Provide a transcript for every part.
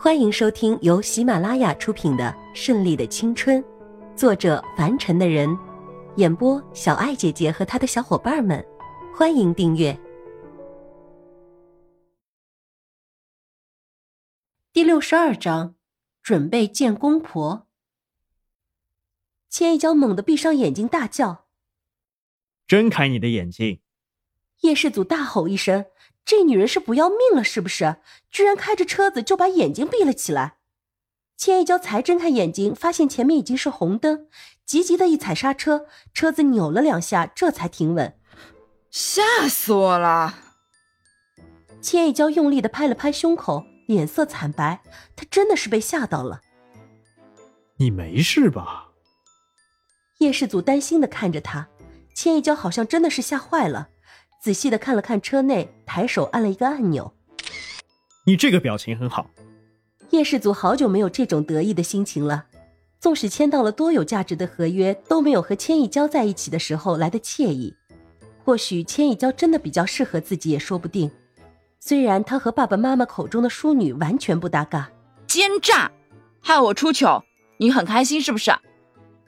欢迎收听由喜马拉雅出品的《顺利的青春》，作者凡尘的人，演播小爱姐姐和她的小伙伴们。欢迎订阅第六十二章，准备见公婆。千一娇猛地闭上眼睛，大叫：“睁开你的眼睛！”叶世祖大吼一声。这女人是不要命了，是不是？居然开着车子就把眼睛闭了起来。千一娇才睁开眼睛，发现前面已经是红灯，急急的一踩刹车，车子扭了两下，这才停稳。吓死我了！千一娇用力的拍了拍胸口，脸色惨白，她真的是被吓到了。你没事吧？叶世祖担心的看着他，千一娇好像真的是吓坏了。仔细的看了看车内，抬手按了一个按钮。你这个表情很好。叶氏祖好久没有这种得意的心情了。纵使签到了多有价值的合约，都没有和千亿娇在一起的时候来的惬意。或许千亿娇真的比较适合自己也说不定。虽然她和爸爸妈妈口中的淑女完全不搭嘎。奸诈，害我出糗，你很开心是不是？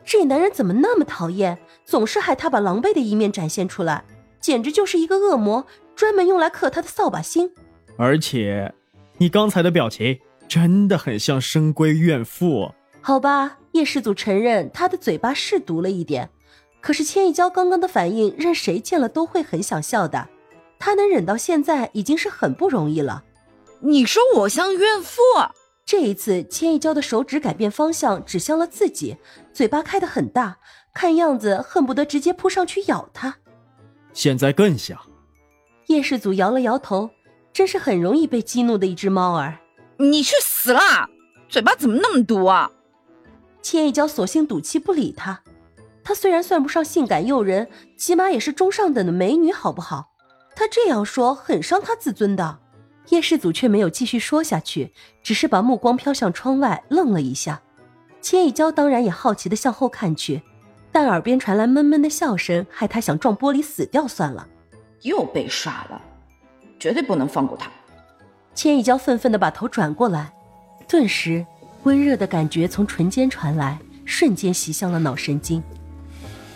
这男人怎么那么讨厌，总是害他把狼狈的一面展现出来。简直就是一个恶魔，专门用来克他的扫把星。而且，你刚才的表情真的很像深闺怨妇。好吧，叶世祖承认他的嘴巴是毒了一点，可是千一娇刚刚的反应，任谁见了都会很想笑的。他能忍到现在，已经是很不容易了。你说我像怨妇？这一次，千一娇的手指改变方向，指向了自己，嘴巴开得很大，看样子恨不得直接扑上去咬他。现在更像。叶世祖摇了摇头，真是很容易被激怒的一只猫儿。你去死啦！嘴巴怎么那么毒啊？千一娇索性赌气不理他。她虽然算不上性感诱人，起码也是中上等的美女，好不好？她这样说很伤她自尊的。叶世祖却没有继续说下去，只是把目光飘向窗外，愣了一下。千一娇当然也好奇的向后看去。但耳边传来闷闷的笑声，害他想撞玻璃死掉算了。又被耍了，绝对不能放过他。千一娇愤愤地把头转过来，顿时温热的感觉从唇间传来，瞬间袭向了脑神经。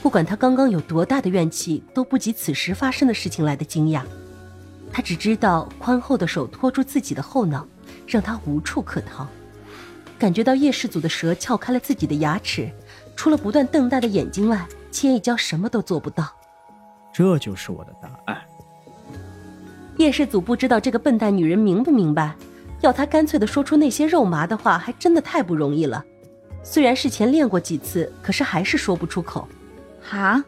不管他刚刚有多大的怨气，都不及此时发生的事情来的惊讶。他只知道宽厚的手托住自己的后脑，让他无处可逃。感觉到叶世祖的蛇撬开了自己的牙齿。除了不断瞪大的眼睛外，千一娇什么都做不到。这就是我的答案。叶世祖不知道这个笨蛋女人明不明白，要她干脆的说出那些肉麻的话，还真的太不容易了。虽然事前练过几次，可是还是说不出口。哈，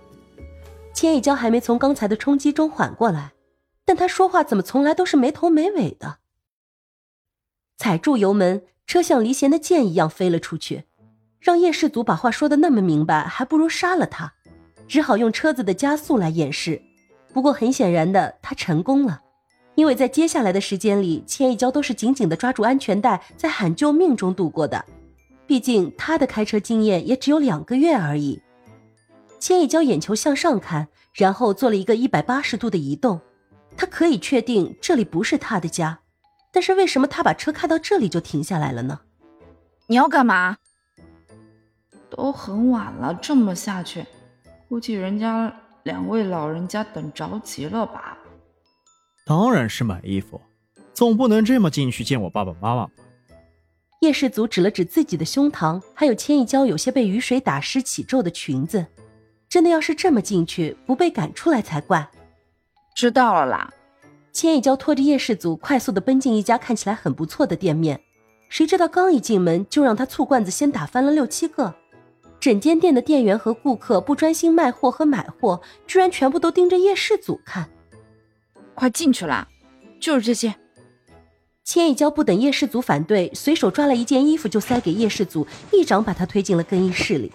千一娇还没从刚才的冲击中缓过来，但她说话怎么从来都是没头没尾的？踩住油门，车像离弦的箭一样飞了出去。让叶世祖把话说的那么明白，还不如杀了他，只好用车子的加速来掩饰。不过很显然的，他成功了，因为在接下来的时间里，千一娇都是紧紧的抓住安全带，在喊救命中度过的。毕竟他的开车经验也只有两个月而已。千一娇眼球向上看，然后做了一个一百八十度的移动。他可以确定这里不是他的家，但是为什么他把车开到这里就停下来了呢？你要干嘛？都很晚了，这么下去，估计人家两位老人家等着急了吧？当然是买衣服，总不能这么进去见我爸爸妈妈吧？叶氏祖指了指自己的胸膛，还有千一娇有些被雨水打湿起皱的裙子，真的要是这么进去，不被赶出来才怪。知道了啦。千一娇拖着叶氏祖快速的奔进一家看起来很不错的店面，谁知道刚一进门就让他醋罐子先打翻了六七个。整间店的店员和顾客不专心卖货和买货，居然全部都盯着叶世祖看。快进去啦！就是这些。千一娇不等叶世祖反对，随手抓了一件衣服就塞给叶世祖，一掌把他推进了更衣室里。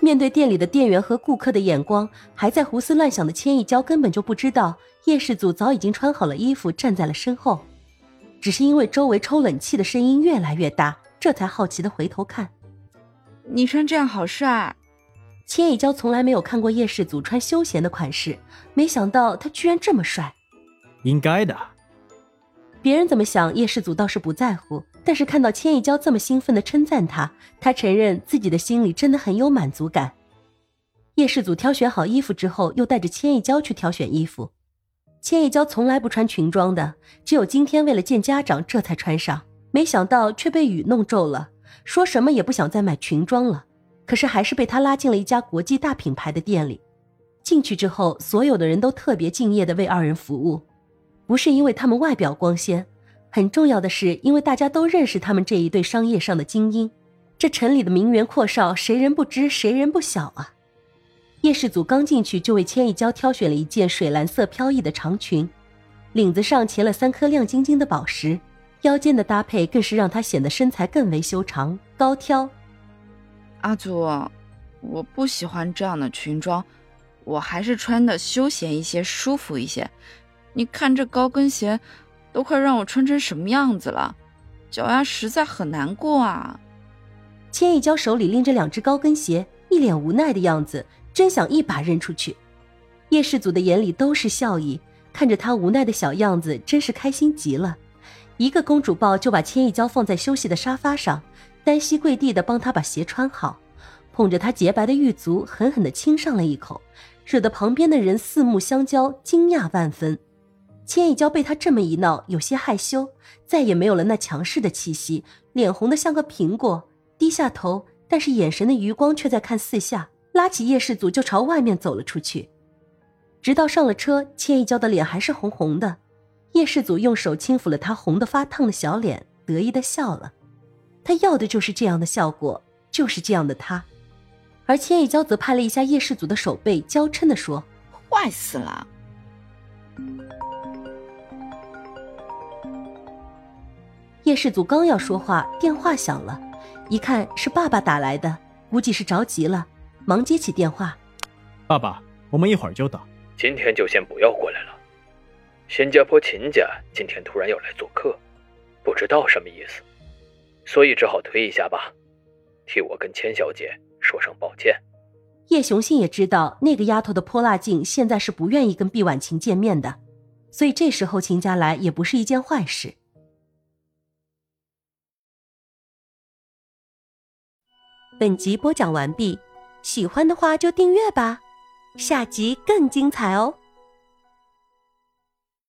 面对店里的店员和顾客的眼光，还在胡思乱想的千一娇根本就不知道夜视组早已经穿好了衣服站在了身后，只是因为周围抽冷气的声音越来越大。这才好奇的回头看，你穿这样好帅。千一娇从来没有看过叶世祖穿休闲的款式，没想到他居然这么帅。应该的。别人怎么想，叶世祖倒是不在乎。但是看到千亿娇这么兴奋的称赞他，他承认自己的心里真的很有满足感。叶世祖挑选好衣服之后，又带着千亿娇去挑选衣服。千亿娇从来不穿裙装的，只有今天为了见家长，这才穿上。没想到却被雨弄皱了，说什么也不想再买裙装了。可是还是被他拉进了一家国际大品牌的店里。进去之后，所有的人都特别敬业的为二人服务。不是因为他们外表光鲜，很重要的是因为大家都认识他们这一对商业上的精英。这城里的名媛阔少，谁人不知，谁人不晓啊！叶世祖刚进去就为千亿娇挑选了一件水蓝色飘逸的长裙，领子上钳了三颗亮晶晶的宝石，腰间的搭配更是让她显得身材更为修长高挑。阿祖，我不喜欢这样的裙装，我还是穿的休闲一些，舒服一些。你看这高跟鞋，都快让我穿成什么样子了，脚丫实在很难过啊！千一娇手里拎着两只高跟鞋，一脸无奈的样子，真想一把扔出去。叶世祖的眼里都是笑意，看着他无奈的小样子，真是开心极了。一个公主抱就把千亿娇放在休息的沙发上，单膝跪地的帮她把鞋穿好，捧着她洁白的玉足，狠狠的亲上了一口，惹得旁边的人四目相交，惊讶万分。千亿娇被他这么一闹，有些害羞，再也没有了那强势的气息，脸红的像个苹果，低下头，但是眼神的余光却在看四下，拉起叶世祖就朝外面走了出去。直到上了车，千亿娇的脸还是红红的，叶世祖用手轻抚了他红得发烫的小脸，得意的笑了。他要的就是这样的效果，就是这样的他。而千叶娇则拍了一下叶世祖的手背，娇嗔的说：“坏死了。”叶世祖刚要说话，电话响了，一看是爸爸打来的，估计是着急了，忙接起电话。爸爸，我们一会儿就到。今天就先不要过来了。新加坡秦家今天突然要来做客，不知道什么意思，所以只好推一下吧。替我跟千小姐说声抱歉。叶雄信也知道那个丫头的泼辣劲，现在是不愿意跟毕婉晴见面的，所以这时候秦家来也不是一件坏事。本集播讲完毕，喜欢的话就订阅吧，下集更精彩哦。